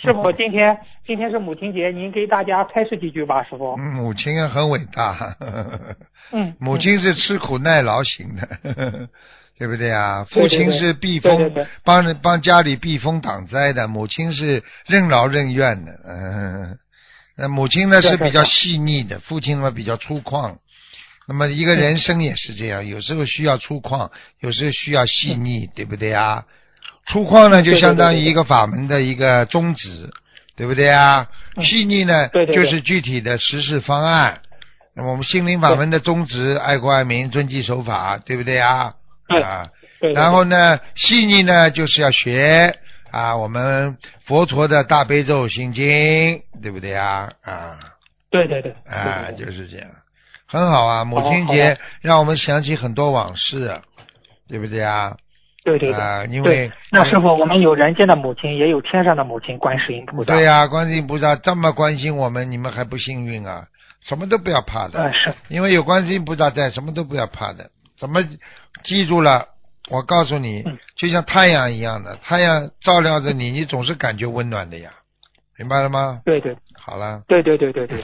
师傅，今天今天是母亲节，您给大家开示几句吧，师傅。嗯母亲很伟大，嗯，母亲是吃苦耐劳型的，对不对啊？父亲是避风对对对帮人帮家里避风挡灾的，母亲是任劳任怨的，嗯。那母亲呢是比较细腻的，父亲呢比较粗犷。那么一个人生也是这样，有时候需要粗犷，有时候需要细腻，对不对啊？粗犷呢就相当于一个法门的一个宗旨，对不对啊？嗯细腻呢就是具体的实施方案。那么我们心灵法门的宗旨，爱国爱民，遵纪守法，对不对啊？啊，然后呢，细腻呢就是要学啊，我们佛陀的大悲咒心经，对不对啊？啊对对对，啊，就是这样，很好啊。母亲节让我们想起很多往事，对不对啊？对对对。啊，因为，那师傅，我们有人间的母亲，也有天上的母亲，观世音菩萨。对呀、观世音菩萨这么关心我们，你们还不幸运啊？什么都不要怕的，嗯，是，因为有观世音菩萨在，什么都不要怕的。怎么记住了？我告诉你嗯，就像太阳一样的，太阳照亮着你，你总是感觉温暖的呀，明白了吗？对对好了，对对对对对对。